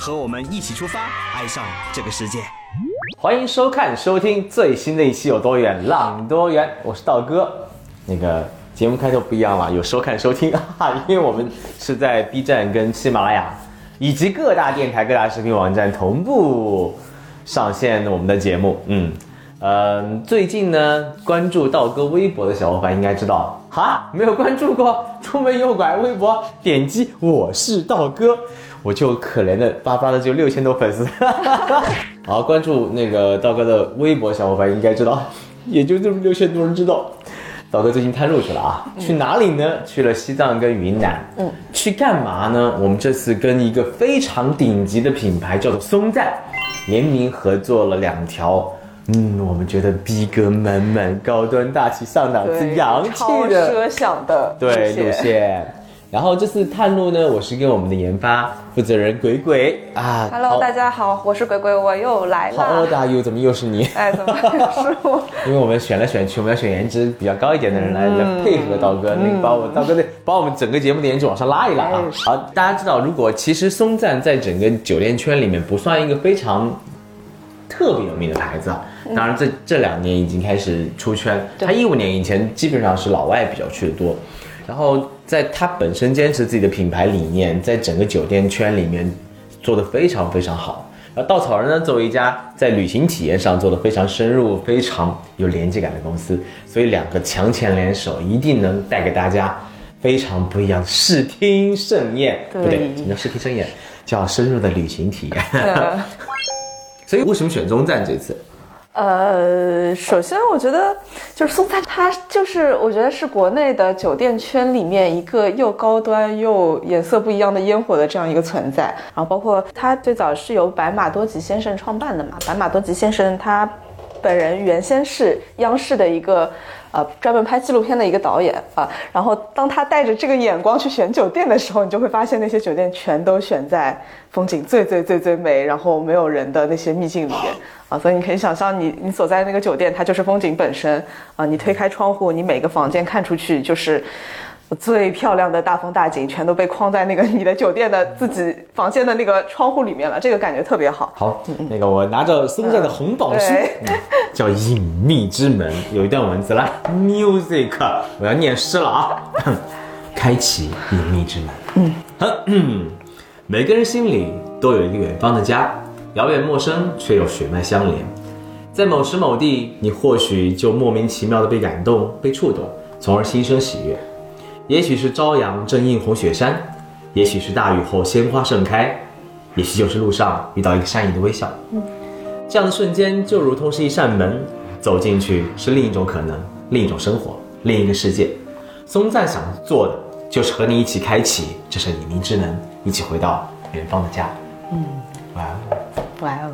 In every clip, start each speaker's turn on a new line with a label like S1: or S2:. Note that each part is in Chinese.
S1: 和我们一起出发，爱上这个世界。
S2: 欢迎收看收听最新的一期《有多远浪多远》，我是道哥。那个节目开头不一样了，有收看收听啊，因为我们是在 B 站跟喜马拉雅以及各大电台、各大视频网站同步上线我们的节目。嗯，呃，最近呢，关注道哥微博的小伙伴应该知道，哈，没有关注过出门右拐微博，点击我是道哥，我就可怜的巴巴的就六千多粉丝。好，关注那个道哥的微博小伙伴应该知道，也就这么六千多人知道。道哥最近探路去了啊，去哪里呢？去了西藏跟云南。嗯，去干嘛呢？我们这次跟一个非常顶级的品牌叫做松赞，联名合作了两条。嗯，我们觉得逼格满满、高端大气、上档次、洋气
S3: 超
S2: 的
S3: 奢想的
S2: 对路线。然后这次探路呢，我是跟我们的研发负责人鬼鬼啊。
S3: Hello，大家好，我是鬼鬼，我又来
S2: 好 old
S3: 了。
S2: are you？怎么又是你？
S3: 哎，怎么是我？
S2: 因为我们选来选去，我们要选颜值比较高一点的人来、来配合刀哥，那个把我刀哥的把我们整个节目的颜值往上拉一拉啊
S3: 哎！
S2: 好，大家知道，如果其实松赞在整个酒店圈里面不算一个非常特别有名的牌子啊，当然这这两年已经开始出圈。他一五年以前基本上是老外比较去的多，然后在他本身坚持自己的品牌理念，在整个酒店圈里面做得非常非常好。然后稻草人呢，作为一家在旅行体验上做的非常深入、非常有连接感的公司，所以两个强强联手，一定能带给大家非常不一样的视听盛宴。
S3: 对
S2: 不对，什么叫视听盛宴？叫深入的旅行体验。
S3: 呃
S2: 所以为什么选中赞这次？
S3: 呃，首先我觉得就是松赞，它就是我觉得是国内的酒店圈里面一个又高端又颜色不一样的烟火的这样一个存在。然后包括它最早是由白马多吉先生创办的嘛，白马多吉先生他本人原先是央视的一个呃专门拍纪录片的一个导演啊，然后当他带着这个眼光去选酒店的时候，你就会发现那些酒店全都选在风景最最最最美，然后没有人的那些秘境里面啊，所以你可以想象你你所在的那个酒店，它就是风景本身啊，你推开窗户，你每个房间看出去就是。最漂亮的大风大景全都被框在那个你的酒店的自己房间的那个窗户里面了，这个感觉特别好。
S2: 好，那个我拿着松赞的红宝书，
S3: 对
S2: 嗯叫《隐秘之门》，有一段文字来，music，我要念诗了啊，开启隐秘之门。嗯，每个人心里都有一个远方的家，遥远陌生却又血脉相连。在某时某地，你或许就莫名其妙的被感动、被触动，从而心生喜悦。也许是朝阳正映红雪山，也许是大雨后鲜花盛开，也许就是路上遇到一个善意的微笑。这样的瞬间就如同是一扇门，走进去是另一种可能，另一种生活，另一个世界。松赞想做的就是和你一起开启这扇隐秘之门，一起回到远方的家。嗯，哇哦！
S3: 哇哦，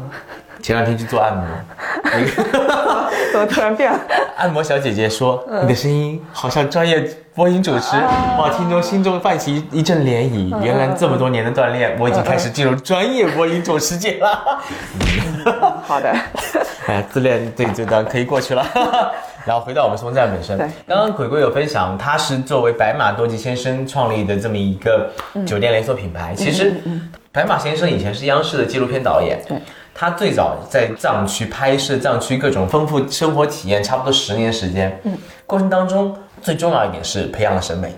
S2: 前两天去做按摩，那个
S3: 怎么突然变了？
S2: 按摩小姐姐说：“你的声音好像专业播音主持。”哇，听众心中泛起一阵涟漪。原来这么多年的锻炼，我已经开始进入专业播音主持界了。
S3: 好的，
S2: 哎呀，自恋这这段可以过去了。然后回到我们松赞本身，刚刚鬼鬼有分享，他是作为白马多吉先生创立的这么一个酒店连锁品牌。其实，白马先生以前是央视的纪录片导演，
S3: 对，
S2: 他最早在藏区拍摄藏区各种丰富生活体验，差不多十年时间。嗯，过程当中最重要一点是培养了审美。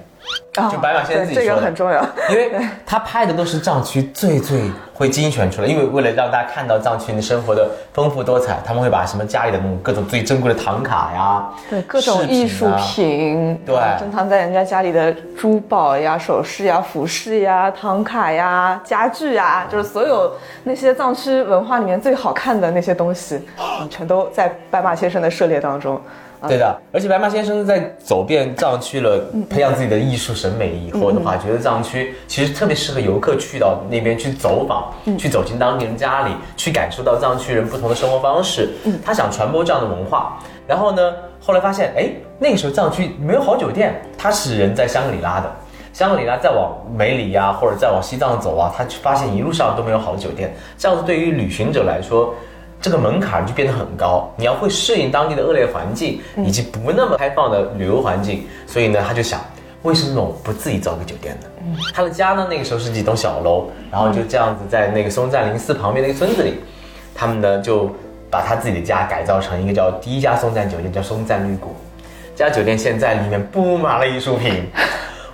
S3: 啊
S2: 就白马先生自己说的
S3: 个很重要。
S2: 因为他拍的都是藏区最最会精选出来，因为为了让大家看到藏区的生活的丰富多彩，他们会把什么家里的那种各种最珍贵的唐卡呀，
S3: 对各种艺术品，
S2: 对
S3: 珍藏在人家家里的珠宝呀、首饰呀、服饰呀、唐卡呀、家具呀，就是所有那些藏区文化里面最好看的那些东西，嗯，全都在白马先生的涉猎当中。
S2: 对的，而且白马先生在走遍藏区了，培养自己的艺术审美以后的话，觉得藏区其实特别适合游客去到那边去走访，去走进当地人家里，去感受到藏区人不同的生活方式。他想传播这样的文化，然后呢，后来发现，哎，那个时候藏区没有好酒店，他是人在香格里拉的。香格里拉再往梅里呀，或者再往西藏走啊，他发现一路上都没有好的酒店，这样子对于旅行者来说。这个门槛就变得很高，你要会适应当地的恶劣环境，以及不那么开放的旅游环境。所以呢，他就想，为什么我不自己造个酒店呢？他的家呢，那个时候是几栋小楼，然后就这样子在那个松赞林寺旁边的一个村子里，他们呢就把他自己的家改造成一个叫第一家松赞酒店，叫松赞绿谷。这家酒店现在里面布满了艺术品。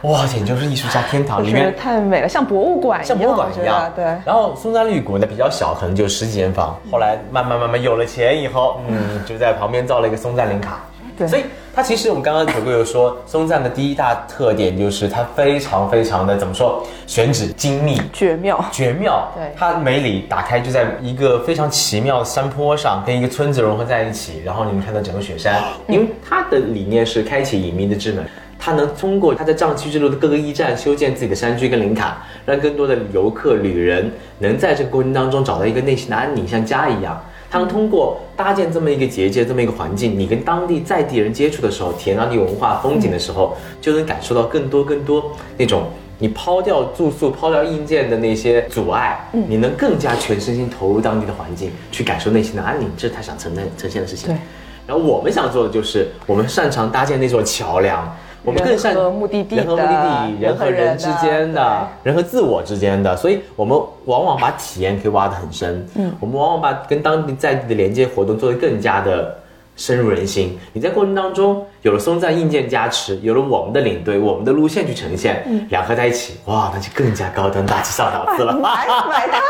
S2: 哇，简直就是艺术家天堂，里面
S3: 太美了，像博物馆一样，
S2: 像博物馆一样。
S3: 对。
S2: 然后松赞绿谷呢比较小，可能就十几间房。后来慢慢慢慢有了钱以后，嗯，就在旁边造了一个松赞林卡。
S3: 对。
S2: 所以它其实我们刚刚九哥有说，松赞的第一大特点就是它非常非常的怎么说，选址精密，
S3: 绝妙，
S2: 绝妙。
S3: 对。
S2: 它梅里打开就在一个非常奇妙的山坡上，跟一个村子融合在一起，然后你们看到整个雪山。因为它的理念是开启隐秘的之门。他能通过他在藏区之路的各个驿站修建自己的山居跟林卡，让更多的游客旅人能在这个过程当中找到一个内心的安宁，像家一样。他能通过搭建这么一个结界，这么一个环境，你跟当地在地人接触的时候，体验当地文化风景的时候，就能感受到更多更多那种你抛掉住宿、抛掉硬件的那些阻碍，你能更加全身心投入当地的环境，去感受内心的安宁。这是他想呈现呈现的事情。
S3: 对。
S2: 然后我们想做的就是，我们擅长搭建那座桥梁。我们更善
S3: 目的地，
S2: 人和目的地，人和人之间的，人和自我之间的，所以我们往往把体验可以挖得很深。嗯，我们往往把跟当地在地的连接活动做得更加的深入人心。你在过程当中有了松赞硬件加持，有了我们的领队，我们的路线去呈现，两合在一起，哇，那就更加高端大气上档次了。
S3: 买买它。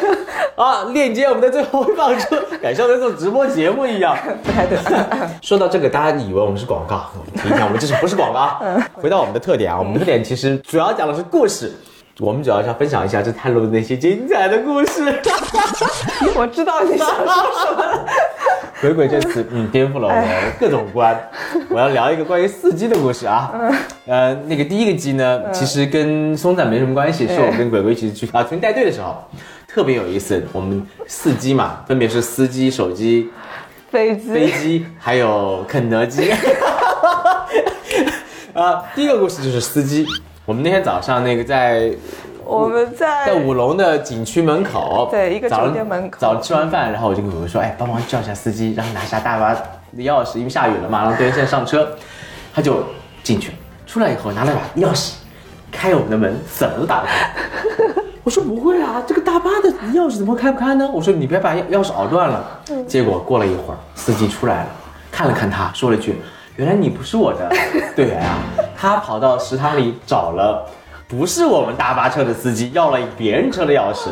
S2: 啊，链接我们在最后会放出，感受那种直播节目一样。
S3: 不太对。
S2: 说到这个，大家以为我们是广告，我们提一下，我们这是不是广告？回到我们的特点啊，我们的特点其实主要讲的是故事，我们主要是要分享一下这探路的那些精彩的故事。
S3: 我知道你想说什么了。
S2: 鬼鬼这次嗯颠覆了我的各种观，我要聊一个关于司机的故事啊。呃，那个第一个机呢，其实跟松赞没什么关系，是我跟鬼鬼一起去啊，从带队的时候。特别有意思，我们四机嘛，分别是司机、手机、
S3: 飞机、
S2: 飞机，还有肯德基。啊，第一个故事就是司机。我们那天早上那个在
S3: 我们在
S2: 在五龙的景区门口，
S3: 对一个酒店门口，
S2: 早上吃完饭，然后我就跟鬼鬼说：“哎，帮忙叫一下司机，然后拿下大巴的钥匙，因为下雨了嘛，让队员先上车。”他就进去了，出来以后拿了把钥匙，开我们的门，怎么都打不开。我说不会啊，这个大巴的钥匙怎么开不开呢？我说你别把钥钥匙熬断了。结果过了一会儿，司机出来了，看了看他，说了一句：“原来你不是我的 队员啊！”他跑到食堂里找了，不是我们大巴车的司机，要了别人车的钥匙，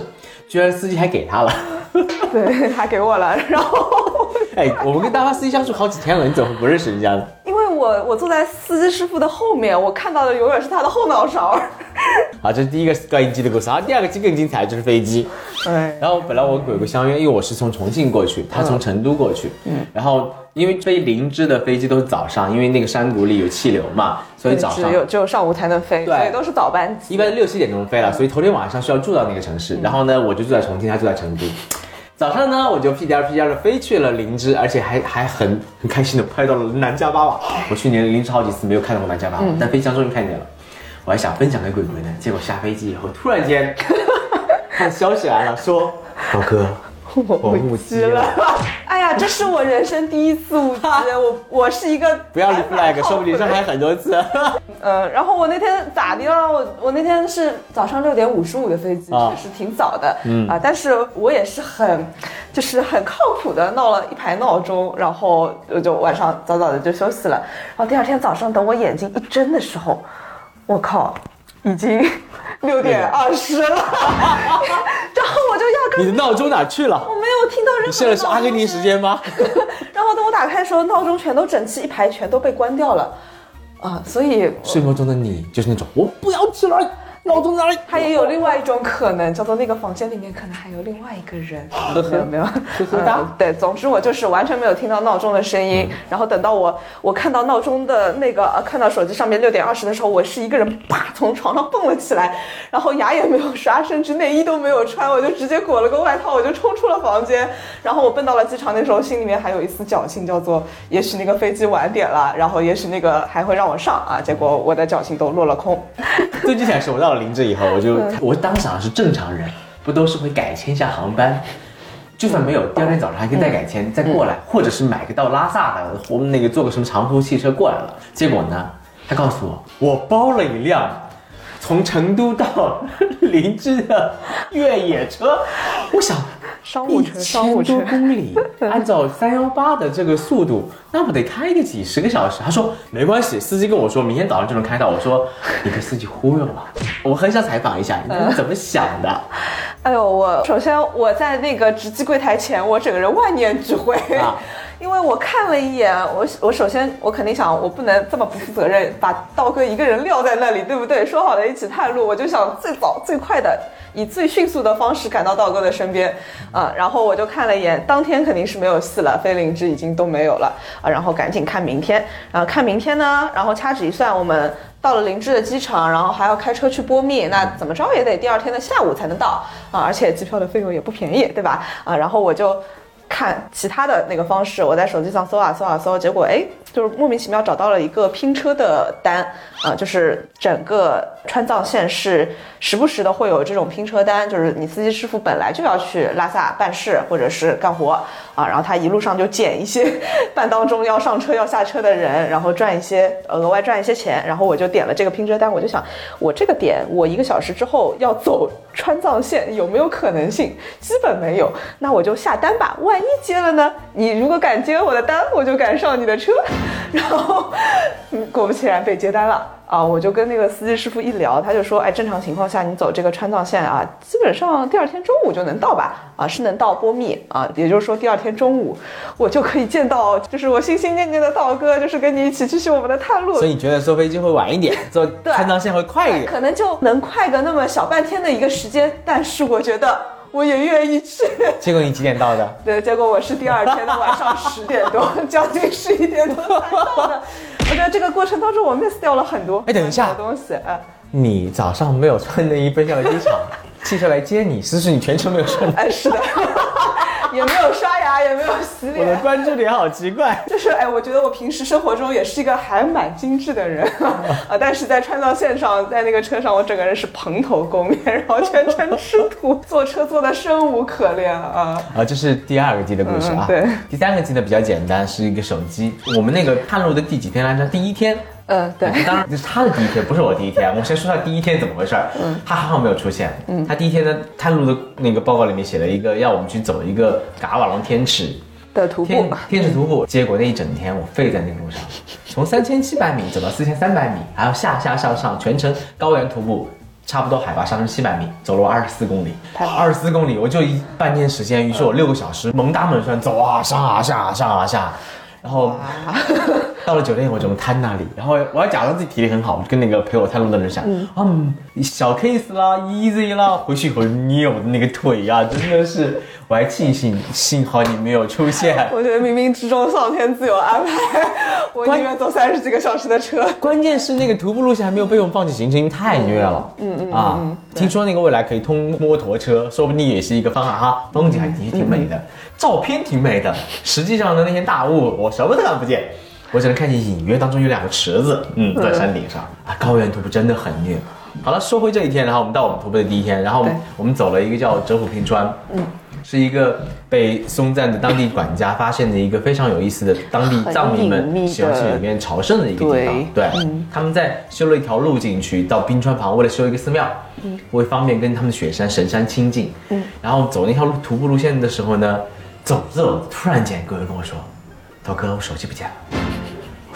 S2: 居然司机还给他了。
S3: 对他给我了，然后，
S2: 哎，我们跟大巴司机相处好几天了，你怎么不认识人家呢？
S3: 因为我我坐在司机师傅的后面，我看到的永远是他的后脑勺。
S2: 好，这是第一个关于机的故事。然后，第二个机更精彩，就是飞机。
S3: 哎，
S2: 然后本来我鬼鬼相约，因为我是从重庆过去，他从成都过去。嗯，然后因为飞林芝的飞机都是早上，因为那个山谷里有气流嘛，所以早上
S3: 只有只有上午才能飞，对，都是早班机，
S2: 一般六七点钟飞了，所以头天晚上需要住到那个城市。然后呢，我就住在重庆，他住在成都。早上呢，我就屁颠屁颠的飞去了林芝，而且还还很很开心的拍到了南迦巴瓦。我去年林芝好几次没有看到过南迦巴瓦，但飞机上终于看见了。我还想分享给鬼鬼呢，结果下飞机以后，突然间，看消息来了，说老哥。我误机了，
S3: 哎呀，这是我人生第一次误机，我我是一个
S2: 不要立 flag，说不定上海很多次。
S3: 呃，然后我那天咋的了？我我那天是早上六点五十五的飞机，确实挺早的，嗯啊，但是我也是很，就是很靠谱的，闹了一排闹钟，然后我就晚上早早的就休息了，然后第二天早上等我眼睛一睁的时候，我靠，已经。六点二十了，然后我就压根
S2: 你的闹钟哪去了？
S3: 我没有听到任何。
S2: 你现在是阿根廷时间吗？
S3: 然后等我打开的时候，闹钟全都整齐一排，全都被关掉了，啊，所以
S2: 睡梦中的你就是那种我不要起来，闹钟哪里？
S3: 它也有另外一种可能，叫做那个房间里面可能还有另外一个人。没有没有，嗯对，总之我就是完全没有听到闹钟的声音。然后等到我我看到闹钟的那个呃看到手机上面六点二十的时候，我是一个人啪从床上蹦了起来，然后牙也没有刷，甚至内衣都没有穿，我就直接裹了个外套，我就冲出了房间。然后我奔到了机场，那时候心里面还有一丝侥幸，叫做也许那个飞机晚点了，然后也许那个还会让我上啊。结果我的侥幸都落了空。
S2: 最精彩是我到了林芝以后，我就我当时是正常人，不都是会改签一下航班，就算没有，第二天早上还可以再改签，再过来，或者是买个到拉萨的，我们那个坐个什么长途汽车过来了。结果呢，他告诉我，我包了一辆从成都到 林芝的越野车，我想。一
S3: 商务车，商务车
S2: 千多，公里，按照三幺八的这个速度，那不得开个几十个小时？他说没关系，司机跟我说明天早上就能开到。我说你被司机忽悠了，我很想采访一下你是怎么想的。
S3: 哎呦，我首先我在那个值机柜台前，我整个人万念俱灰，
S2: 啊
S3: 因为我看了一眼，我我首先我肯定想，我不能这么不负责任，把道哥一个人撂在那里，对不对？说好了一起探路，我就想最早最快的，以最迅速的方式赶到道哥的身边，啊，然后我就看了一眼，当天肯定是没有戏了，飞灵芝已经都没有了，啊，然后赶紧看明天，然后看明天呢，然后掐指一算，我们。到了灵芝的机场，然后还要开车去波密，那怎么着也得第二天的下午才能到啊！而且机票的费用也不便宜，对吧？啊，然后我就看其他的那个方式，我在手机上搜啊搜啊搜，结果哎，就是莫名其妙找到了一个拼车的单啊，就是整个川藏线是时不时的会有这种拼车单，就是你司机师傅本来就要去拉萨办事或者是干活啊，然后他一路上就捡一些半当中要上车要下车的人，然后赚一些额外赚一些钱，然后我就点了这个拼车单，我就想我这个点我一个小时之后要走川藏线有没有可能性？基本没有，那我就下单吧，万一接了呢？你如果敢接我的单，我就敢上你的车，然后嗯果不其然被接单了。啊，我就跟那个司机师傅一聊，他就说，哎，正常情况下你走这个川藏线啊，基本上第二天中午就能到吧？啊，是能到波密啊，也就是说第二天中午我就可以见到，就是我心心念念的道哥，就是跟你一起继续我们的探路
S2: 所。以你觉得坐飞机会晚一点，坐 川藏线会快一点？
S3: 可能就能快个那么小半天的一个时间，但是我觉得我也愿意去。
S2: 结果你几点到的？
S3: 对，结果我是第二天的晚上 十点多，将近十一点多才到的。我觉得这个过程当中我 miss 掉了很多。
S2: 哎等一下
S3: 东西，哎
S2: 你早上没有穿内衣奔向了机场，汽车来接你，是不是你全程没有穿？
S3: 哎，是的，也没有刷牙，也没有洗脸
S2: 我的。关注点好奇怪。
S3: 就是哎，我觉得我平时生活中也是一个还蛮精致的人啊，但是在川藏线上，在那个车上，我整个人是蓬头垢面，然后全程吃土，坐车坐的生无可恋啊。
S2: 啊，这是第二个机的故事啊。
S3: 嗯对，
S2: 第三个机呢比较简单，是一个手机。我们那个探路的第几天来着？第一天。
S3: 嗯，对，
S2: 当然，这是他的第一天，不是我第一天。我先说下第一天怎么回事儿。嗯，他还好没有出现。嗯，他第一天呢，探路的那个报告里面写了一个要我们去走一个嘎瓦隆天池
S3: 的徒步
S2: 天，天池徒步。结果那一整天我废在那个路上，从三千七百米走到四千三百米，还要下下上上，全程高原徒步。差不多海拔上升七百米，走了我二十四公里，二十四公里，我就一半天时间，于是我六个小时猛打猛算走啊上啊下啊上啊下，然后到了酒店我就瘫那里，然后我要假装自己体力很好，我就跟那个陪我探路的人讲，嗯，小 case 啦，easy 啦，回去以后捏我的那个腿呀、真的是，我还庆幸幸好你没有出现。
S3: 我觉得冥冥之中上天自有安排，我宁愿坐三十几个小时的车。
S2: 关键是那个徒步路线还没有被我们放弃行程，太虐了。嗯嗯啊，听说那个未来可以通摩托车，说不定也是一个方案哈。风景还的确挺美的，照片挺美的，实际上的那些大雾我什么都看不见，我只能看见隐约当中有两个池子，嗯，在山顶上啊。高原徒步真的很虐。好了，说回这一天，然后我们到我们徒步的第一天，然后我们走了一个叫折虎平川，嗯。是一个被松赞的当地管家发现的一个非常有意思的当地藏民们喜欢去里面朝圣的一个地方。
S3: 对
S2: 对，他们在修了一条路进去到冰川旁，为了修一个寺庙，嗯为方便跟他们的雪山神山亲近。嗯，然后走那条路徒步路线的时候呢，走着走着，突然间，各位跟我说，涛哥，我手机不见了。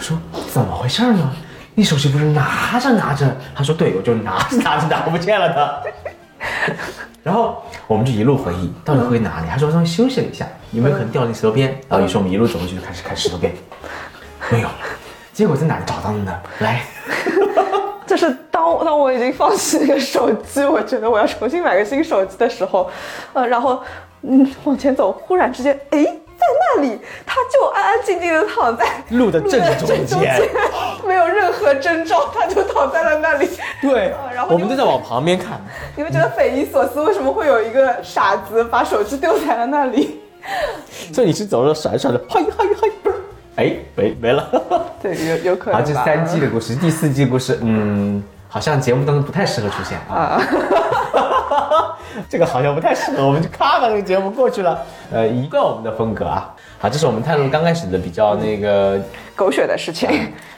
S2: 我说怎么回事呢？你手机不是拿着拿着？他说对，我就拿着拿着拿不见了的。然后我们就一路回忆，到底回哪里？他说稍微休息了一下，有没有可能掉进石头边？然后于是我们一路走过去，就开始看石头边，没有。结果在哪儿找到的呢？来，
S3: 就是当当我已经放弃那个手机，我觉得我要重新买个新手机的时候，呃，然后嗯往前走，忽然之间，哎，在那里，他就安安静静的躺在
S2: 路的正中间，
S3: 没有任何征兆，他就躺在了那里。
S2: 对
S3: 啊，然后
S2: 我们都在往旁边看。
S3: 你们觉得匪夷所思，为什么会有一个傻子把手机丢在了那里？
S2: 所以你是走着甩甩的，嗨嗨嗨，不是，哎，没没了。
S3: 对，有有可能
S2: 啊，这三季的故事，第四季故事，嗯，好像节目当中不太适合出现啊。这个好像不太适合，我们就咔把这个节目过去了。呃，一贯我们的风格啊。好，这是我们探路刚开始的比较那个
S3: 狗血的事情。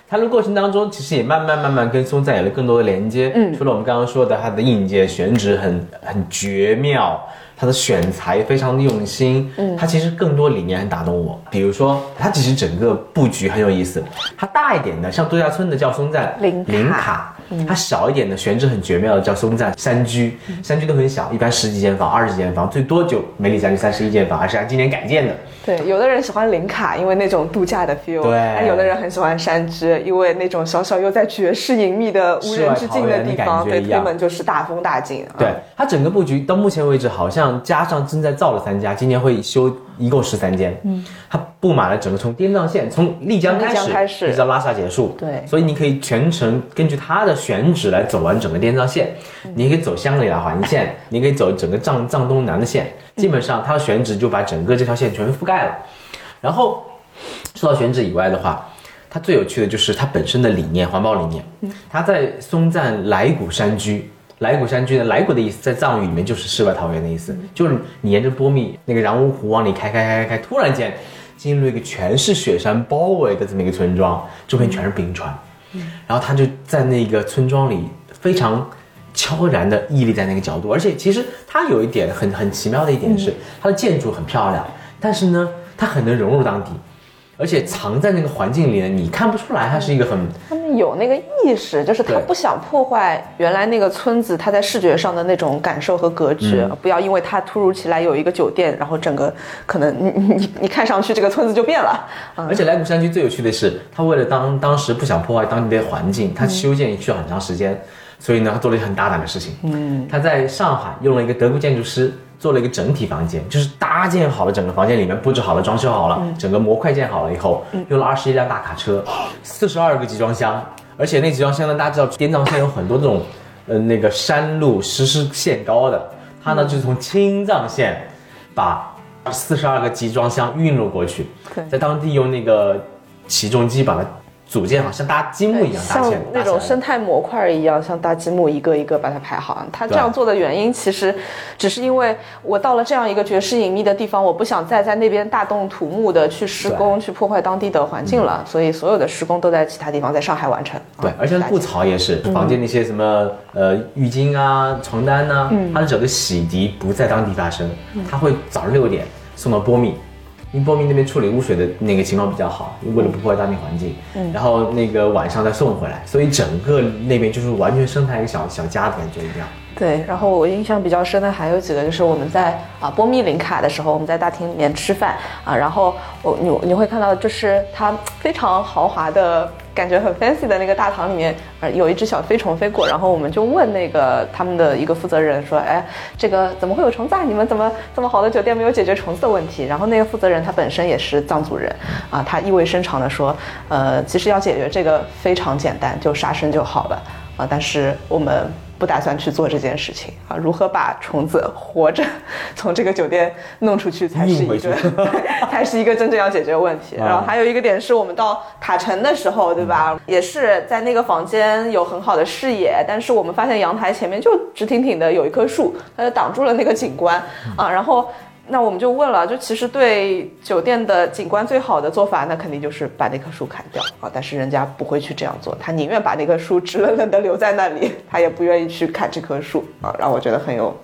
S2: 探路过程当中，其实也慢慢慢慢跟松赞有了更多的连接。嗯，除了我们刚刚说的，它的硬件选址很很绝妙，它的选材非常的用心。嗯，它其实更多理念很打动我。比如说，它其实整个布局很有意思。它大一点的，像度假村的叫松赞
S3: 林卡
S2: 它小一点的选址很绝妙的叫松赞山居，山居都很小，一般十几间房、二十几间房，最多就梅里山居三十一间房，还是按今年改建的。
S3: 对，有的人喜欢林卡，因为那种度假的 feel；
S2: 对。
S3: 但有的人很喜欢山居，因为那种小小又在绝世隐秘的无人之境的地方，对，推门就是大风大景。啊。
S2: 对，它整个布局到目前为止，好像加上正在造的三家，今年会修一共十三间。嗯，它布满了整个从滇藏线，从丽江开始，
S3: 开始
S2: 一直到拉萨结束。
S3: 对
S2: 所以你可以全程根据它的选址来走完整个滇藏线。你可以走香格里拉环线，你可以走整个藏藏东南的线，基本上它的选址就把整个这条线全覆盖了。然后说到选址以外的话，它最有趣的就是它本身的理念，环保理念。它在松赞来古山居，来古山居呢，来古的意思在藏语里面就是世外桃源的意思，就是你沿着波密那个然乌湖往里开开开开开，突然间进入一个全是雪山包围的这么一个村庄，周边全是冰川。然后他就在那个村庄里非常悄然的屹立在那个角度，而且其实它有一点很很奇妙的一点是，它的建筑很漂亮，但是呢，它很能融入当地，而且藏在那个环境里呢，你看不出来它是一个很
S3: 他们有那个意识，就是他不想破坏原来那个村子他在视觉上的那种感受和格局，
S2: 嗯。
S3: 不要因为它突如其来有一个酒店，然后整个可能你你你你看上去这个村子就变了。啊
S2: 而且来古山区最有趣的是，他为了当当时不想破坏当地的环境，他修建需要很长时间，所以呢，他做了一个很大胆的事情。嗯，他在上海用了一个德国建筑师做了一个整体房间，就是搭建好了整个房间里面布置好了、装修好了，整个模块建好了以后，用了二十一辆大卡车，四十二个集装箱，而且那集装箱呢，大家知道滇藏线有很多这种，呃，那个山路实施限高的，他呢就是从青藏线把四十二个集装箱运入过去，在当地用那个起重机把它组建好，像搭积木一样搭
S3: 像
S2: 起来，
S3: 那种生态模块一样，像搭积木一个一个把它排好。他这样做的原因，其实只是因为我到了这样一个绝世隐秘的地方，我不想再在那边大动土木的去施工，去破坏当地的环境了，所以所有的施工都在其他地方，在上海完成。
S2: 对，
S3: 啊
S2: 而且布槽也是，房间那些什么呃浴巾啊、床单呐、它的整个洗涤不在当地发生，它会早上六点送到波密，因为波密那边处理污水的那个情况比较好，为了不破坏当地环境，嗯然后那个晚上再送回来，所以整个那边就是完全生态一个小小家的感觉一样。
S3: 对，然后我印象比较深的还有几个，就是我们在啊波密林卡的时候，我们在大厅里面吃饭啊，然后我你你会看到，就是它非常豪华的感觉，很 fancy 的那个大堂里面，呃，有一只小飞虫飞过，然后我们就问那个他们的一个负责人说，哎，这个怎么会有虫子啊？你们怎么这么好的酒店没有解决虫子的问题？然后那个负责人他本身也是藏族人，啊，他意味深长的说，呃，其实要解决这个非常简单，就杀生就好了啊，但是我们。不打算去做这件事情啊！如何把虫子活着 从这个酒店弄出去，才是一个 才是一个真正要解决问题。
S2: 啊
S3: 然后还有一个点是我们到塔城的时候，对吧？也是在那个房间有很好的视野，但是我们发现阳台前面就直挺挺的有一棵树，它就挡住了那个景观啊。然后。那我们就问了，就其实对酒店的景观最好的做法，那肯定就是把那棵树砍掉啊。但是人家不会去这样做，他宁愿把那棵树直愣愣的留在那里，他也不愿意去砍这棵树啊。让我觉得很有，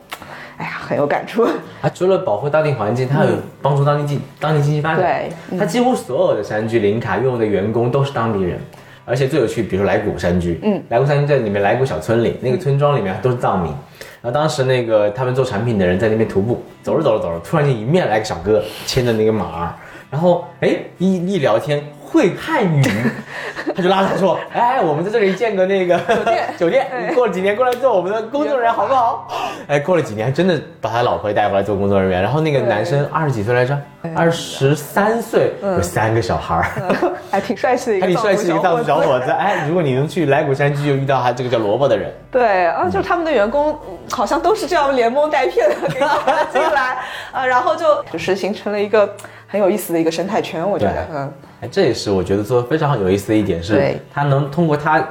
S3: 哎呀，很有感触。
S2: 它除了保护当地环境，它还有帮助当地经当地经济发展。
S3: 对嗯
S2: 它几乎所有的山居林卡用的员工都是当地人，而且最有趣，比如说来古山居，嗯，来古山居在里面来古小村里，那个村庄里面都是藏民。然后当时那个他们做产品的人在那边徒步，走着走着走着，突然间迎面来个小哥牵着那个马儿，然后哎一一聊天，会汉语，他就拉着他说：“哎，我们在这里建个那个酒
S3: 店。
S2: 酒店，你过了几年过来做我们的工作人员好不好？” 哎，过了几年，还真的把他老婆也带过来做工作人员。然后那个男生二十几岁来着，二十三岁，有三个小孩儿。
S3: 还挺帅气的一个
S2: 还挺帅气的一个藏族小伙子，哎，如果你能去来古山居，就遇到他这个叫萝卜的人，
S3: 对啊，就是他们的员工嗯好像都是这样连蒙带骗的给他进来，啊，然后就就是形成了一个很有意思的一一个生态圈，我觉得，嗯，
S2: 哎，这也是我觉得做的非常有意思的一点，是
S3: 对
S2: 他能通过他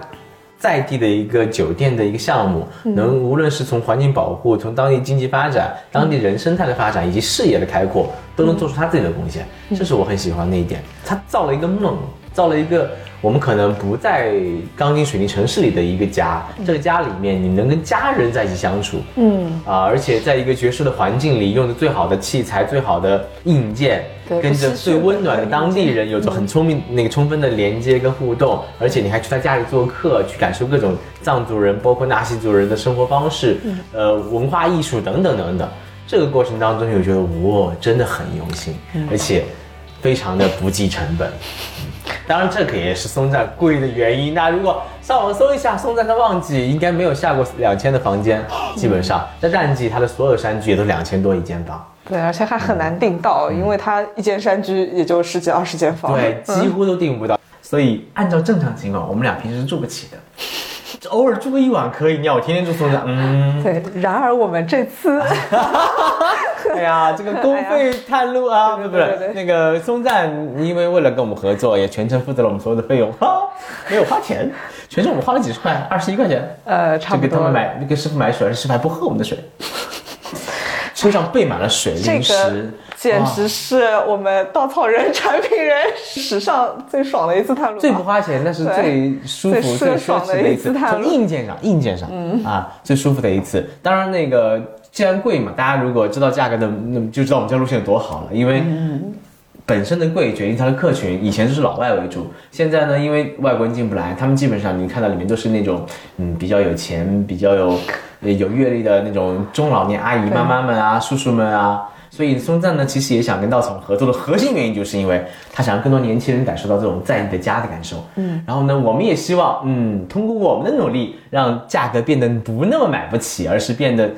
S2: 在地的一个酒店的一个项目，
S3: 嗯
S2: 能无论是从环境保护、从当地经济发展、当地人生态的发展以及视野的开阔，都能做出他自己的贡献，
S3: 嗯
S2: 这是我很喜欢的一点。他造了一个梦，造了一个我们可能不在钢筋水泥城市里的一个家，这个家里面你能跟家人在一起相处，
S3: 嗯。
S2: 啊，而且在一个绝世的环境里，用的最好的器材、最好的硬件，
S3: 对
S2: 跟着最温暖的当地人有着很聪明、那个充分的连接跟互动，而且你还去他家里做客，去感受各种藏族人，包括纳西族人的生活方式，呃，文化艺术等等等等。这个过程当中，就觉得哇，真的很用心，而且非常的不计成本。当然，这个也是松赞贵的原因。那如果上网搜一下松赞的旺季，应该没有下过两千的房间，基本上在淡季，它的所有山居也都两千多一间房，
S3: 对，而且还很难订到，因为它一间山居也就十几二十间房，
S2: 对，
S3: 嗯
S2: 几乎都订不到。所以按照正常情况，我们俩平时是住不起的。偶尔住个一晚可以，你要我天天住松赞，嗯，
S3: 对，然而我们这次，
S2: 哎呀，这个公费探路啊，不是不是那个松赞，因为为了跟我们合作，也全程负责了我们所有的费用，哈，没有花钱，全程我们花了几十块，二十一块钱，
S3: 呃，差
S2: 就给他
S3: 不多
S2: 们买，给师傅买水，师傅还不喝我们的水。车上备满了水、
S3: 这个
S2: 零食，
S3: 简直是我们稻草人产品人史上最爽的一次探路，
S2: 最不花钱，但是最舒服、
S3: 最
S2: 最奢
S3: 爽的
S2: 侈的一次。
S3: 一次探路。
S2: 从硬件上，硬件上，啊，最舒服的一次。当然，那个既然贵嘛，大家如果知道价格的，那么就知道我们这条路线有多好了，因为。本身的贵决定它的客群，以前就是老外为主，现在呢，因为外国人进不来，他们基本上你看到里面都是那种，嗯，比较有钱、比较有呃有阅历的那种中老年阿姨、妈妈们啊、叔叔们啊。所以松赞呢，其实也想跟稻草合作的核心原因，就是因为他想让更多年轻人感受到这种在地的家的感受。嗯，然后呢，我们也希望，嗯，通过我们的努力，让价格变得不那么买不起，而是变得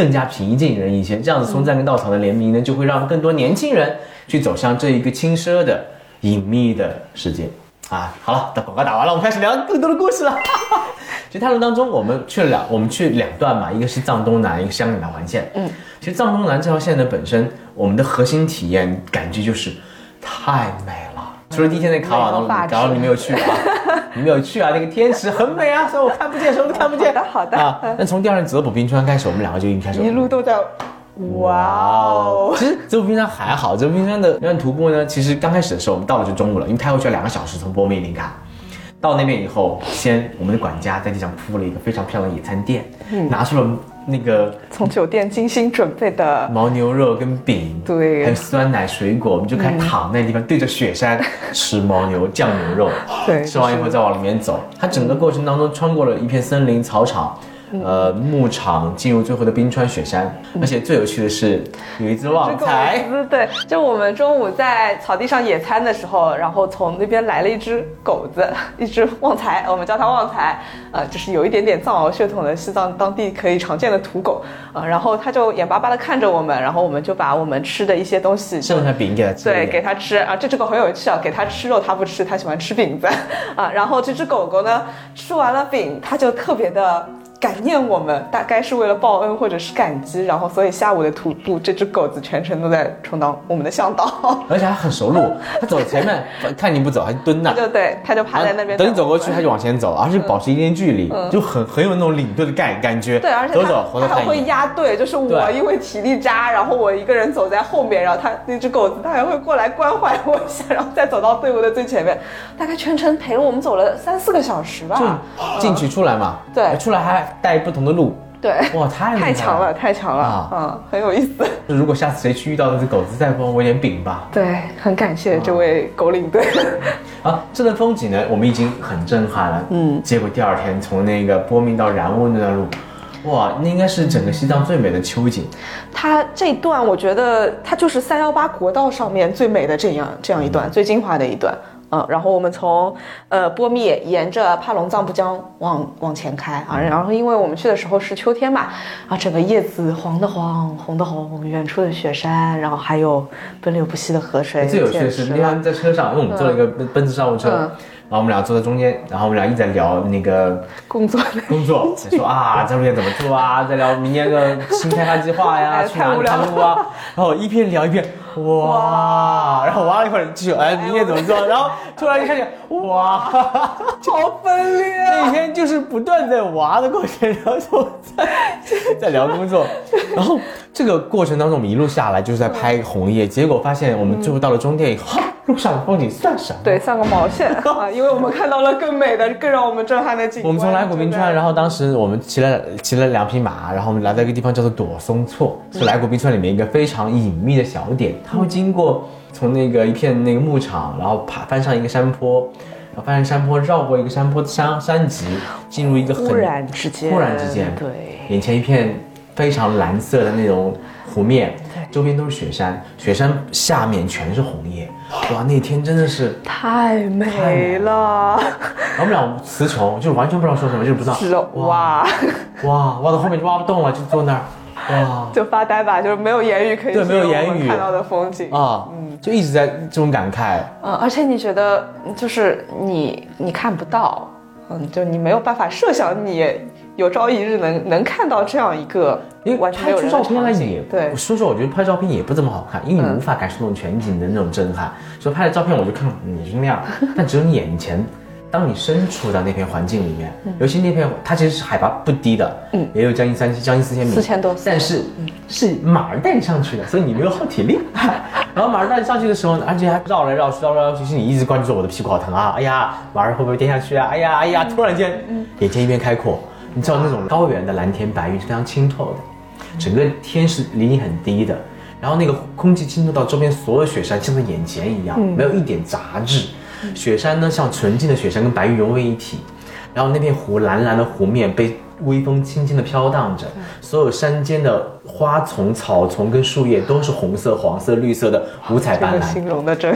S2: 更加平易近人一些。这样子，松赞跟稻草的联名呢，就会让更多年轻人去走向这一个轻奢的、隐秘的世界。啊，好了，等广告打完了，我们开始聊更多的故事了。其实探路当中，我们去了两，我们去两段嘛，一个是藏东南，一个香格里拉环线。嗯，其实藏东南这条线呢本身，我们的核心体验感觉就是太美了。除了第一天在卡瓦诺，然后你没有去啊，你没有去啊，那个天池很美啊，虽然我看不见，什么都看不见。
S3: 好的好的。
S2: 啊，那从第二天泽普冰川开始，我们两个就已经开始
S3: 一路都在，哇哦，
S2: 其实泽普冰川还好，泽普冰川的那段徒步呢，其实刚开始的时候我们到了就中午了，因为开回去要两个小时从波密林卡。到那边以后，先我们的管家在地上铺了一个非常漂亮的野餐垫，
S3: 嗯。
S2: 拿出了那个
S3: 从酒店精心准备的，
S2: 牦牛肉跟饼，
S3: 对
S2: 还有酸奶水果，我们就开始躺那地方对着雪山吃牦牛酱牛肉，
S3: 对
S2: 吃完以后再往里面走。它整个过程当中穿过了一片森林、草场。呃，牧场进入最后的冰川雪山，而且最有趣的是有一只旺财，
S3: 对，就我们中午在草地上野餐的时候，然后从那边来了一只狗子，一只旺财，我们叫它旺财，呃，就是有一点点藏獒血统的西藏当地可以常见的土狗，呃，然后它就眼巴巴的看着我们，然后我们就把我们吃的一些东西
S2: 剩下饼给它吃
S3: 对，给它吃啊，这只狗很有趣啊，给它吃肉它不吃，它喜欢吃饼子。啊。然后这只狗狗呢，吃完了饼，它就特别的感念我们，大概是为了报恩或者是感激，然后所以下午的徒步，这只狗子全程都在充当我们的向导，
S2: 而且还很熟路，它走前面看你不走，还蹲那
S3: 它。就 对，它就趴在那边
S2: 等你走过去，它就往前走，而且保持一定距离，就很很有那种领队的感感觉。
S3: 对，而且它它还会。压队，就是我因为体力渣，然后我一个人走在后面，然后它那只狗子它还会过来关怀我一下，然后再走到队伍的最前面，大概全程陪了我们走了三四个小时吧。
S2: 就进去出来嘛，
S3: 对
S2: 出来还带不同的路，
S3: 对，
S2: 哇，太
S3: 太强了，。太强了，
S2: 啊
S3: 嗯，很有意思。
S2: 如果下次谁去遇到那只狗子，再帮我一点饼吧。
S3: 对，很感谢这位狗领队。
S2: 啊，这段风景呢，我们已经很震撼了。嗯，结果第二天从那个波密到然乌那段路，哇，那应该是整个西藏最美的秋景。
S3: 它这段我觉得它就是三幺八国道上面最美的这样这样一段，最精华的一段。嗯，然后我们从呃波密沿着帕隆藏布江往往前开啊，然后因为我们去的时候是秋天嘛，啊，整个叶子黄的黄，红的红，远处的雪山，然后还有奔流不息的河水。
S2: 最有趣的是那天在车上，因为我们坐了一个奔奔驰商务车，
S3: 嗯
S2: 然后我们俩坐在中间，然后我们俩一直在聊那个
S3: 工作
S2: 工作，在说啊，在路线怎么做啊，在聊明年的新开发计划呀，
S3: 哎
S2: 去哪里
S3: 太无聊
S2: 看路啊，然后一边聊一边哇，然后玩了一会儿继续哎，明天怎么做，然后突然一看见哇，
S3: 好分裂。
S2: 那天就是不断在玩的过程，然后就在 在聊工作，然后这个过程当中我们一路下来就是在拍红叶，结果发现我们最后到了终点以后，哈，路上的风景算什么？
S3: 对，算个毛线啊！因为我们看到了更美的、更让我们震撼的景观。
S2: 我们从来古冰川，然后当时我们骑了骑了两匹马，然后我们来到一个地方叫做朵松措，是来古冰川里面一个非常隐秘的小点。它会经过从那个一片那个牧场，然后爬翻上一个山坡，然后翻上山坡绕过一个山坡山山脊，进入一个很
S3: 忽然之间，
S2: 忽然之间，
S3: 对，
S2: 眼前一片非常蓝色的那种湖面，
S3: 对。
S2: 周边都是雪山，雪山下面全是红叶，哇，那天真的是。
S3: 太美了，
S2: 然后我们俩词穷，就是完全不知道说什么，就是不知道。
S3: 哇，
S2: 哇，挖到后面就挖不动了，就坐那儿，哇
S3: 就发呆吧，就是没有言语可以
S2: 对没有言语。
S3: 看到的风景。
S2: 啊，嗯。就一直在这种感慨。
S3: 嗯，而且你觉得，就是你你看不到，嗯，就你没有办法设想你有朝一日能能看到这样一个
S2: 因为
S3: 完全没有人的
S2: 拍出照片来也，
S3: 对，
S2: 说实话，我觉得拍照片也不怎么好看，因为你
S3: 嗯。
S2: 无法感受那种全景的那种震撼。所以拍的照片我就看你是那样，但只有你眼前，当你身处在那片环境里面，尤其那片它其实是海拔不低的，
S3: 嗯
S2: 也有将近三将近四千米
S3: ，4000多
S2: 但是是马儿带你上去的，所以你没有耗体力。然后马儿带你上去的时候，而且还绕来绕去，绕来绕去，是你一直关注着我的屁股好疼啊！哎呀，马儿会不会跌下去啊？哎呀哎呀！突然间，眼前一片开阔，你知道那种高原的蓝天白云是非常清透的，整个天是离你很低的，然后那个空气清透到周边所有雪山像在眼前一样，没有一点杂质。雪山呢像纯净的雪山跟白云融为一体，然后那片湖蓝蓝的湖面被微风轻轻的飘荡着，所有山间的花丛、草丛跟树叶都是红色、黄色、绿色的五彩斑斓。
S3: 个形容的真，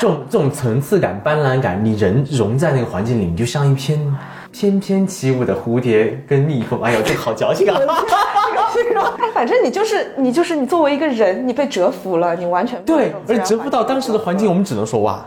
S2: 这种这种层次感、斑斓感，你人融在那个环境里，你就像一片翩翩起舞的蝴蝶跟蜜蜂。哎呦，这个好矫情啊！
S3: 哎，反正你就是你就是你作为一个人，你被折服了，你完全被
S2: 对而折服到当时的环境，我们只能说哇，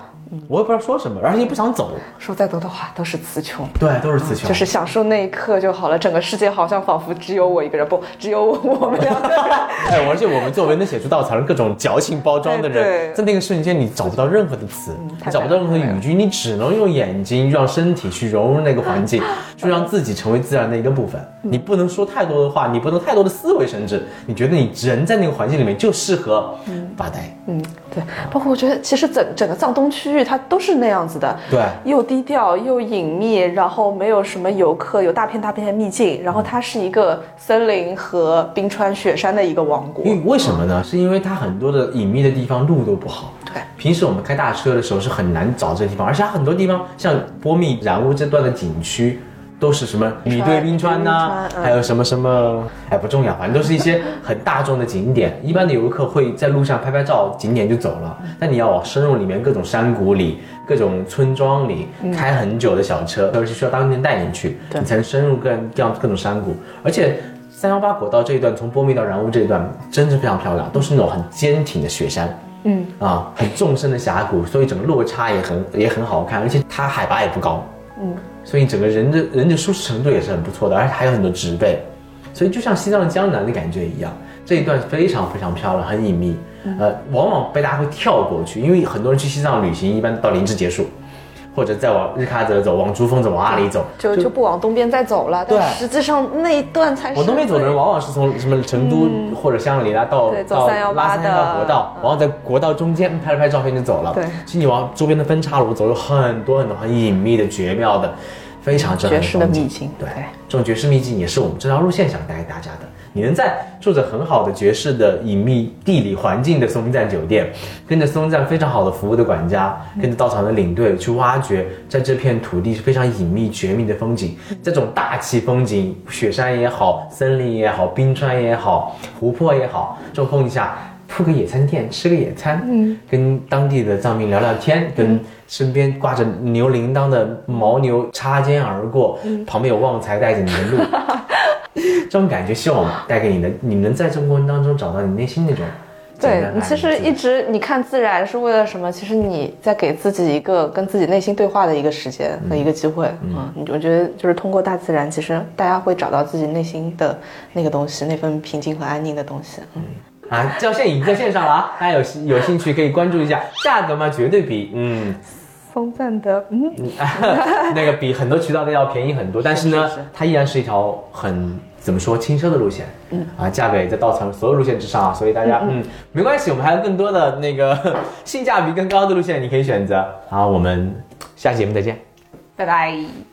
S2: 我也不知道说什么，而且也不想走。
S3: 说再多的话都是词穷。
S2: 对，都是词穷。
S3: 就是享受那一刻就好了，整个世界好像仿佛只有我一个人，不，只有我我们两个人。
S2: 哎，而且我们作为能写出稻草人各种矫情包装的人，在那个瞬间你找不到任何的词，
S3: 太
S2: 你找不到任何
S3: 美了
S2: 语句，你只能用眼睛让身体去融入那个环境，去让自己成为自然的一个部分。你不能说太多的话，你不能太多的思维，甚至你觉得你人在那个环境里面就适合发呆。
S3: 嗯，对，包括我觉得其实整整个藏东区域它都是那样子的，
S2: 对
S3: 又低调又隐秘，然后没有什么游客，有大片大片的秘境，然后它是一个森林和冰川雪山的一个王国。
S2: 因为为什么呢？是因为它很多的隐秘的地方路都不好。
S3: 对，
S2: 平时我们开大车的时候是很难找这个地方，而且它很多地方像波密染乌这段的景区。都是什么米堆冰川呐、还有什么什么，哎不重要，反正都是一些很大众的景点。一般的游客会在路上拍拍照，景点就走了。但你要往深入里面各种山谷里、各种村庄里开很久的小车，而且需要当地人带你去，你才能深入各各样各种山谷。而且三幺八国道这一段，从波密到然乌这一段，真是非常漂亮，都是那种很坚挺的雪山。
S3: 嗯
S2: 啊，很纵深的峡谷，所以整个落差也很也很好看，而且它海拔也不高，
S3: 嗯，
S2: 所以整个人的人的舒适程度也是很不错的，而且还有很多植被，所以就像西藏的江南的感觉一样，这一段非常非常漂亮，很隐秘，呃，往往被大家会跳过去，因为很多人去西藏旅行一般到林芝结束，或者再往日喀则走，往珠峰走，往阿里走，
S3: 就就不往东边再走了，但
S2: 对
S3: 实际上那一段才是
S2: 往东边走的人，往往是从什么成都或者香格里拉到到
S3: 318
S2: 拉三幺八
S3: 的
S2: 国道，然后在国道中间拍了拍照片就走了。
S3: 对。
S2: 其实你往周边的分岔路走，有很多很多很隐秘的、绝妙的、非常震撼
S3: 绝世的秘境
S2: 对
S3: 对，
S2: 这种绝世秘境也是我们这条路线想带给大家的。你能在住着很好的爵士的隐秘地理环境的松赞酒店，跟着松赞非常好的服务的管家，跟着到场的领队去挖掘，在这片土地是非常隐秘绝密的风景，这种大气风景，雪山也好，森林也好，冰川也好，湖泊也好，这种风景下。铺个野餐垫，吃个野餐，
S3: 嗯，
S2: 跟当地的藏民聊聊天，跟身边挂着牛铃铛的牦牛擦肩而过，
S3: 嗯。
S2: 旁边有旺财带着你的路，这种感觉，希望我们带给你的，你能在这个过程当中找到你内心那种
S3: 对你其实一直你看自然是为了什么？其实你在给自己一个跟自己内心对话的一个时间和一个机会嗯，你我觉得就是通过大自然，其实大家会找到自己内心的那个东西，那份平静和安宁的东西。嗯，
S2: 啊，教线已经在线上了啊，大家有有兴趣可以关注一下，价格嘛绝对比嗯
S3: 松赞的，嗯，
S2: 那个比很多渠道的要便宜很多，但是呢，
S3: 是是
S2: 它依然是一条很怎么说轻奢的路线，嗯啊，价格也在稻草人所有路线之上啊，所以大家嗯没关系，我们还有更多的那个 性价比更高的路线你可以选择。好，我们下期节目再见。
S3: 拜拜。